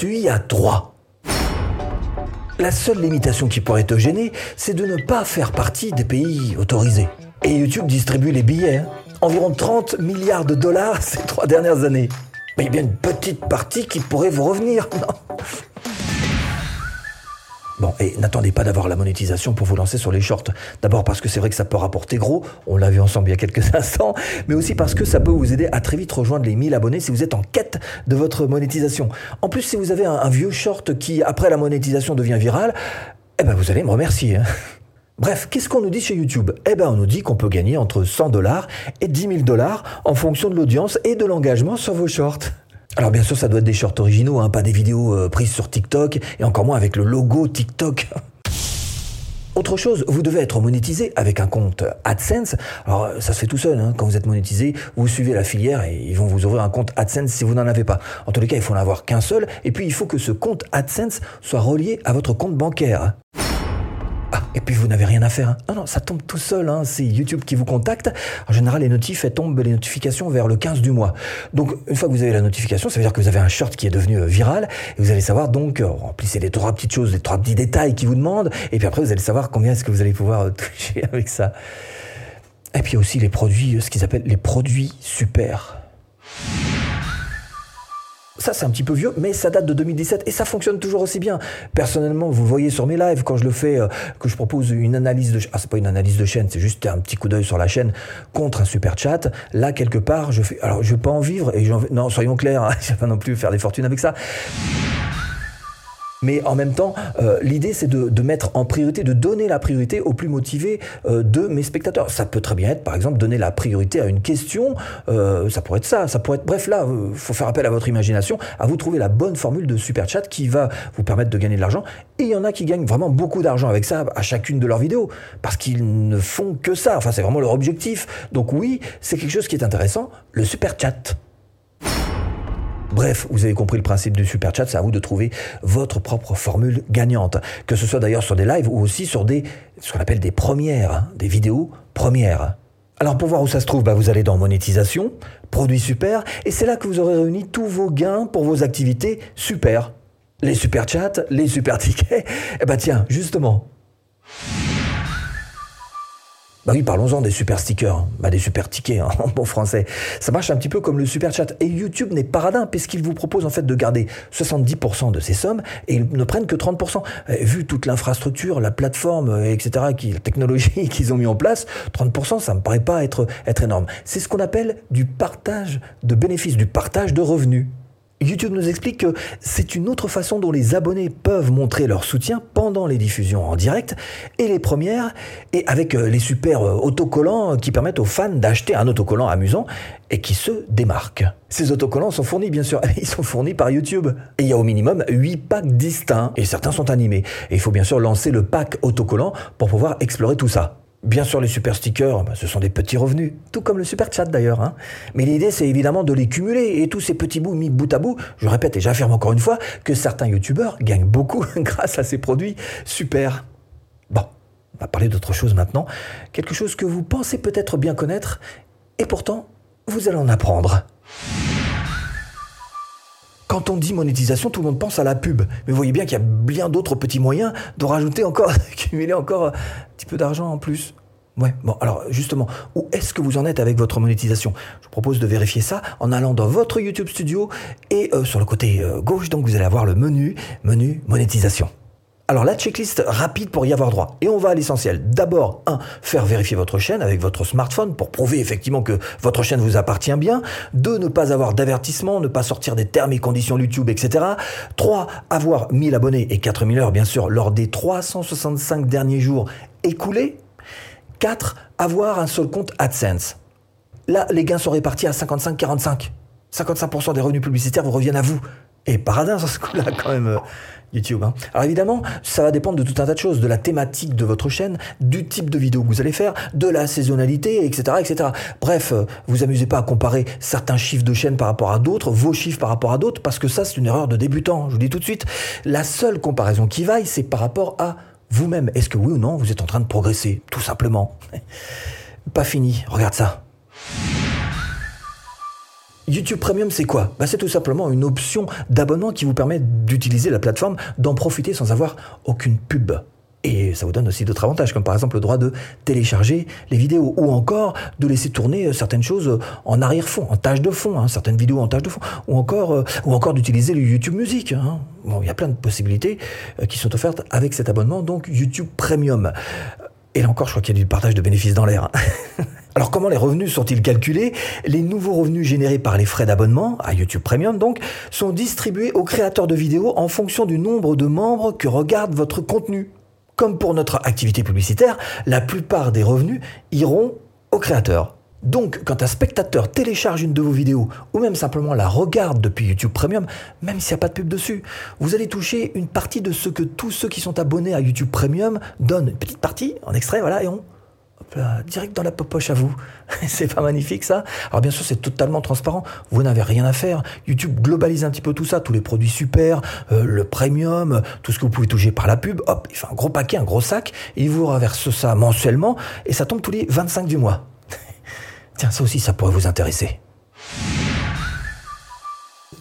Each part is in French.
Tu y as droit. La seule limitation qui pourrait te gêner, c'est de ne pas faire partie des pays autorisés. Et YouTube distribue les billets. hein. Environ 30 milliards de dollars ces trois dernières années. Mais il y a bien une petite partie qui pourrait vous revenir, Bon, et n'attendez pas d'avoir la monétisation pour vous lancer sur les shorts. D'abord parce que c'est vrai que ça peut rapporter gros, on l'a vu ensemble il y a quelques instants, mais aussi parce que ça peut vous aider à très vite rejoindre les 1000 abonnés si vous êtes en quête de votre monétisation. En plus, si vous avez un, vieux short qui, après la monétisation, devient viral, eh ben vous allez me remercier. hein. Bref, qu'est-ce qu'on nous dit chez YouTube? Eh ben, on nous dit qu'on peut gagner entre 100 dollars et 10 000 dollars en fonction de l'audience et de l'engagement sur vos shorts. Alors bien sûr, ça doit être des shorts originaux, hein, pas des vidéos euh, prises sur TikTok et encore moins avec le logo TikTok. Autre chose, vous devez être monétisé avec un compte AdSense. Alors ça se fait tout seul, hein. quand vous êtes monétisé, vous suivez la filière et ils vont vous ouvrir un compte AdSense si vous n'en avez pas. En tous les cas, il faut n'en avoir qu'un seul et puis il faut que ce compte AdSense soit relié à votre compte bancaire. Et puis vous n'avez rien à faire. hein. Non, non, ça tombe tout seul. hein. C'est YouTube qui vous contacte. En général, les notifs, elles tombent les notifications vers le 15 du mois. Donc, une fois que vous avez la notification, ça veut dire que vous avez un short qui est devenu euh, viral. Et vous allez savoir donc, euh, remplissez les trois petites choses, les trois petits détails qui vous demandent. Et puis après, vous allez savoir combien est-ce que vous allez pouvoir euh, toucher avec ça. Et puis aussi les produits, ce qu'ils appellent les produits super. Ça, c'est un petit peu vieux, mais ça date de 2017 et ça fonctionne toujours aussi bien. Personnellement, vous voyez sur mes lives, quand je le fais, euh, que je propose une analyse de... Ah, c'est pas une analyse de chaîne, c'est juste un petit coup d'œil sur la chaîne contre un super chat. Là, quelque part, je fais... Alors, je vais pas en vivre et. Non, soyons clairs, hein, je vais pas non plus faire des fortunes avec ça. Mais en même temps, euh, l'idée c'est de, mettre en priorité, de donner la priorité aux plus motivés euh, de mes spectateurs. Ça peut très bien être, par exemple, donner la priorité à une question. euh, ça pourrait être ça. Ça pourrait être. Bref, là, il faut faire appel à votre imagination, à vous trouver la bonne formule de super chat qui va vous permettre de gagner de l'argent. Et il y en a qui gagnent vraiment beaucoup d'argent avec ça à chacune de leurs vidéos parce qu'ils ne font que ça. Enfin, c'est vraiment leur objectif. Donc oui, c'est quelque chose qui est intéressant. Le super chat. Bref, vous avez compris le principe du super chat, c'est à vous de trouver votre propre formule gagnante. Que ce soit d'ailleurs sur des lives ou aussi sur des, ce qu'on appelle des premières, hein, des vidéos premières. Alors pour voir où ça se trouve, bah, vous allez dans monétisation, produits super, et c'est là que vous aurez réuni tous vos gains pour vos activités super. Les super chats, les super tickets, et bah tiens, justement, bah oui, parlons-en des super stickers, bah des super tickets hein, en bon français. Ça marche un petit peu comme le super chat. Et YouTube n'est pas radin puisqu'il vous propose en fait de garder 70% de ces sommes et ils ne prennent que 30%. Euh, vu toute l'infrastructure, la plateforme, euh, etc., qui, la technologie qu'ils ont mis en place, 30% ça me paraît pas être énorme. C'est ce qu'on appelle du partage de bénéfices, du partage de revenus. YouTube nous explique que c'est une autre façon dont les abonnés peuvent montrer leur soutien pendant les diffusions en direct et les premières, et avec euh, les super euh, autocollants qui permettent aux fans d'acheter un autocollant amusant et qui se démarquent. Ces autocollants sont fournis, bien sûr, ils sont fournis par YouTube. Et il y a au minimum 8 packs distincts, et certains sont animés. Et il faut bien sûr lancer le pack autocollant pour pouvoir explorer tout ça. Bien sûr, les super stickers, bah, ce sont des petits revenus, tout comme le super chat d'ailleurs. hein. Mais l'idée, c'est évidemment de les cumuler et tous ces petits bouts mis bout à bout. Je répète et j'affirme encore une fois que certains youtubeurs gagnent beaucoup grâce à ces produits super. Bon, on va parler d'autre chose maintenant. Quelque chose que vous pensez peut-être bien connaître et pourtant, vous allez en apprendre. Quand on dit monétisation, tout le monde pense à la pub. Mais vous voyez bien qu'il y a bien d'autres petits moyens de rajouter encore, d'accumuler encore un petit peu d'argent en plus. Ouais, bon, alors justement, où est-ce que vous en êtes avec votre monétisation? Je vous propose de vérifier ça en allant dans votre YouTube Studio et euh, sur le côté euh, gauche, donc vous allez avoir le menu, menu monétisation. Alors la checklist rapide pour y avoir droit. Et on va à l'essentiel. D'abord, 1. Faire vérifier votre chaîne avec votre smartphone pour prouver effectivement que votre chaîne vous appartient bien. 2. Ne pas avoir d'avertissement, ne pas sortir des termes et conditions YouTube, etc. 3. Avoir 1000 abonnés et 4000 heures, bien sûr, lors des 365 derniers jours écoulés. 4. Avoir un seul compte AdSense. Là, les gains sont répartis à 55-45. 55% des revenus publicitaires vous reviennent à vous. Et paradin, sur ce coup-là, quand même, euh, YouTube. hein. Alors évidemment, ça va dépendre de tout un tas de choses, de la thématique de votre chaîne, du type de vidéo que vous allez faire, de la saisonnalité, etc. etc. Bref, euh, vous amusez pas à comparer certains chiffres de chaîne par rapport à d'autres, vos chiffres par rapport à d'autres, parce que ça, c'est une erreur de débutant. Je vous dis tout de suite, la seule comparaison qui vaille, c'est par rapport à vous-même. Est-ce que oui ou non, vous êtes en train de progresser, tout simplement? Pas fini, regarde ça. YouTube Premium, c'est quoi? Bah, C'est tout simplement une option d'abonnement qui vous permet d'utiliser la plateforme, d'en profiter sans avoir aucune pub. Et ça vous donne aussi d'autres avantages, comme par exemple le droit de télécharger les vidéos, ou encore de laisser tourner euh, certaines choses euh, en arrière-fond, en tâche de fond, hein, certaines vidéos en tâche de fond, ou encore, euh, ou encore d'utiliser le YouTube Music. Hein. Il y a plein de possibilités qui sont offertes avec cet abonnement, donc YouTube Premium. Et là encore, je crois qu'il y a du partage de bénéfices dans l'air. Hein. Alors comment les revenus sont-ils calculés? Les nouveaux revenus générés par les frais d'abonnement, à YouTube Premium donc, sont distribués aux créateurs de vidéos en fonction du nombre de membres que regardent votre contenu. Comme pour notre activité publicitaire, la plupart des revenus iront aux créateurs. Donc, quand un spectateur télécharge une de vos vidéos ou même simplement la regarde depuis YouTube Premium, même s'il n'y a pas de pub dessus, vous allez toucher une partie de ce que tous ceux qui sont abonnés à YouTube Premium donnent. Une petite partie en extrait, voilà, et on direct dans la poche à vous. c'est pas magnifique ça? Alors bien sûr c'est totalement transparent, vous n'avez rien à faire. YouTube globalise un petit peu tout ça, tous les produits super, euh, le premium, tout ce que vous pouvez toucher par la pub, hop, il fait un gros paquet, un gros sac, il vous reverse ça mensuellement, et ça tombe tous les 25 du mois. Tiens, ça aussi ça pourrait vous intéresser.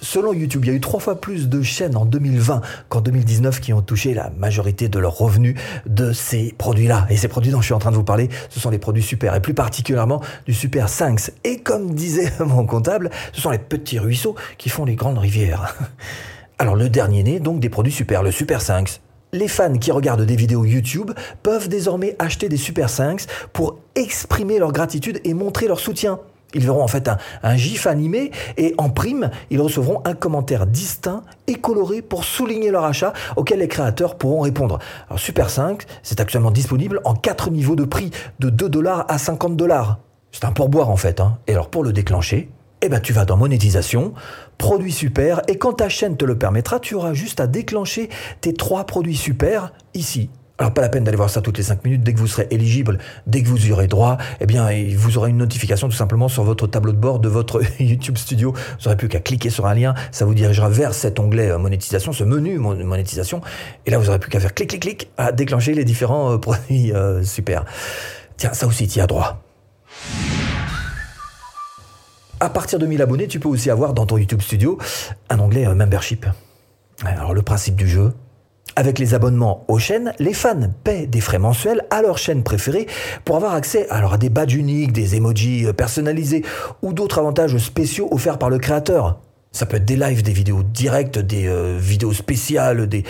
Selon YouTube, il y a eu trois fois plus de chaînes en 2020 qu'en 2019 qui ont touché la majorité de leurs revenus de ces produits-là. Et ces produits dont je suis en train de vous parler, ce sont les produits super, et plus particulièrement du Super 5. Et comme disait mon comptable, ce sont les petits ruisseaux qui font les grandes rivières. Alors le dernier né, donc des produits super, le Super 5. Les fans qui regardent des vidéos YouTube peuvent désormais acheter des Super 5 pour exprimer leur gratitude et montrer leur soutien. Ils verront en fait un, gif animé et en prime, ils recevront un commentaire distinct et coloré pour souligner leur achat auquel les créateurs pourront répondre. Alors Super 5, c'est actuellement disponible en quatre niveaux de prix de 2 dollars à 50 dollars. C'est un pourboire en fait. Hein. Et alors pour le déclencher, eh ben tu vas dans monétisation, produits super, et quand ta chaîne te le permettra, tu auras juste à déclencher tes trois produits super ici. Alors pas la peine d'aller voir ça toutes les 5 minutes, dès que vous serez éligible, dès que vous y aurez droit, eh bien vous aurez une notification tout simplement sur votre tableau de bord de votre YouTube Studio. Vous n'aurez plus qu'à cliquer sur un lien, ça vous dirigera vers cet onglet euh, monétisation, ce menu monétisation, et là vous n'aurez plus qu'à faire clic clic clic à déclencher les différents euh, produits euh, super. Tiens, ça aussi tu as droit. À partir de 1000 abonnés, tu peux aussi avoir dans ton YouTube Studio un onglet membership. Alors le principe du jeu, avec les abonnements aux chaînes, les fans paient des frais mensuels à leur chaîne préférée pour avoir accès à des badges uniques, des emojis euh, personnalisés ou d'autres avantages spéciaux offerts par le créateur. Ça peut être des lives, des vidéos directes, des euh, vidéos spéciales, des,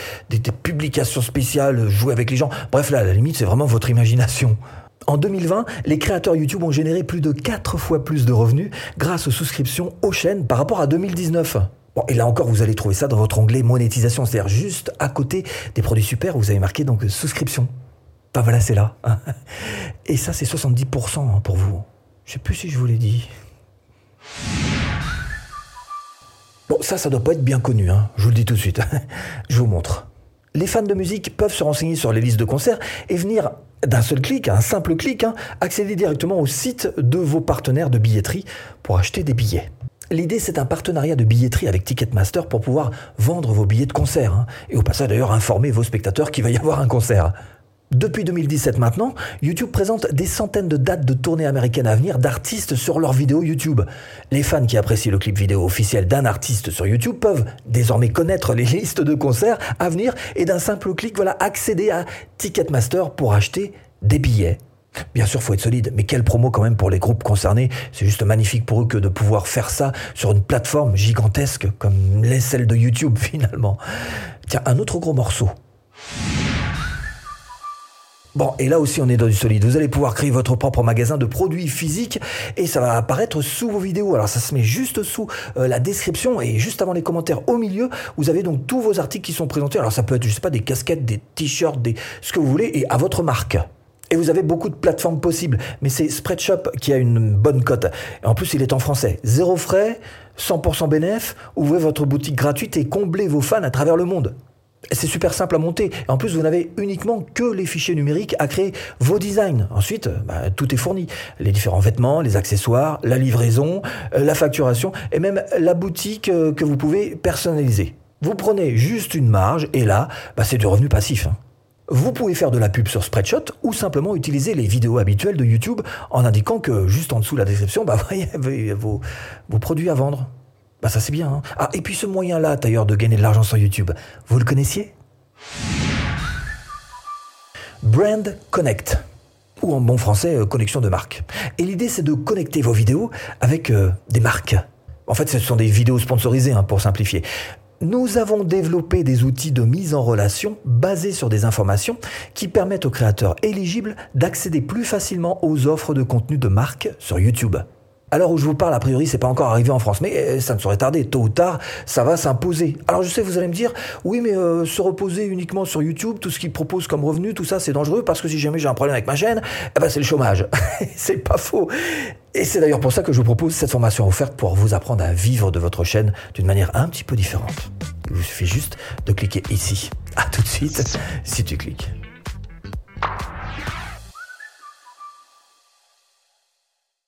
publications spéciales, jouer avec les gens. Bref, là, à la limite, c'est vraiment votre imagination. En 2020, les créateurs YouTube ont généré plus de 4 fois plus de revenus grâce aux souscriptions aux chaînes par rapport à 2019 et là encore, vous allez trouver ça dans votre onglet monétisation, c'est-à-dire juste à côté des produits super, vous avez marqué donc souscription. Ben voilà, c'est là. Et ça, c'est 70% hein, pour vous. Je sais plus si je vous l'ai dit. Bon, ça, ça doit pas être bien connu, hein. je vous le dis tout de suite. je vous montre. Les fans de musique peuvent se renseigner sur les listes de concerts et venir d'un seul clic, un simple clic, hein, accéder directement au site de vos partenaires de billetterie pour acheter des billets. L'idée, c'est un partenariat de billetterie avec Ticketmaster pour pouvoir vendre vos billets de concert. Hein. et au passage, d'ailleurs, informer vos spectateurs qu'il va y avoir un concert. Depuis 2017 maintenant, YouTube présente des centaines de dates de tournées américaines à venir d'artistes sur leurs vidéos YouTube. Les fans qui apprécient le clip vidéo officiel d'un artiste sur YouTube peuvent désormais connaître les listes de concerts à venir et d'un simple clic voilà, accéder à Ticketmaster pour acheter des billets. Bien sûr, faut être solide, mais quelle promo quand même pour les groupes concernés. C'est juste magnifique pour eux que de pouvoir faire ça sur une plateforme gigantesque comme celle de YouTube finalement. Tiens, un autre gros morceau. Bon, et là aussi on est dans du solide. Vous allez pouvoir créer votre propre magasin de produits physiques et ça va apparaître sous vos vidéos. Alors ça se met juste sous euh, la description et juste avant les commentaires au milieu, vous avez donc tous vos articles qui sont présentés. Alors ça peut être, je sais pas, des casquettes, des t-shirts, des ce que vous voulez et à votre marque. Et vous avez beaucoup de plateformes possibles. Mais c'est Spreadshop qui a une bonne cote. En plus, il est en français. Zéro frais, 100% bénéf. Ouvrez votre boutique gratuite et comblez vos fans à travers le monde. C'est super simple à monter. En plus, vous n'avez uniquement que les fichiers numériques à créer vos designs. Ensuite, bah, tout est fourni. Les différents vêtements, les accessoires, la livraison, euh, la facturation et même la boutique euh, que vous pouvez personnaliser. Vous prenez juste une marge et là, bah, c'est du revenu passif. Vous pouvez faire de la pub sur Spreadshot ou simplement utiliser les vidéos habituelles de YouTube en indiquant que juste en dessous de la description, bah, voyez vos, vos produits à vendre. Bah ça c'est bien. Hein. ah, et puis ce moyen-là, d'ailleurs, de gagner de l'argent sur YouTube, vous le connaissiez? Brand Connect ou en bon français, euh, connexion de marques. Et l'idée, c'est de connecter vos vidéos avec euh, des marques. En fait, ce sont des vidéos sponsorisées, hein, pour simplifier. Nous avons développé des outils de mise en relation basés sur des informations qui permettent aux créateurs éligibles d'accéder plus facilement aux offres de contenu de marques sur YouTube. Alors où je vous parle, a priori, c'est pas encore arrivé en France, mais euh, ça ne saurait tarder. Tôt ou tard, ça va s'imposer. Alors je sais, vous allez me dire, oui, mais euh, se reposer uniquement sur YouTube, tout ce qu'il propose comme revenu, tout ça, c'est dangereux parce que si jamais j'ai un problème avec ma chaîne, eh ben c'est le chômage. c'est pas faux. Et c'est d'ailleurs pour ça que je vous propose cette formation offerte pour vous apprendre à vivre de votre chaîne d'une manière un petit peu différente. Il vous suffit juste de cliquer ici. À tout de suite, si tu cliques.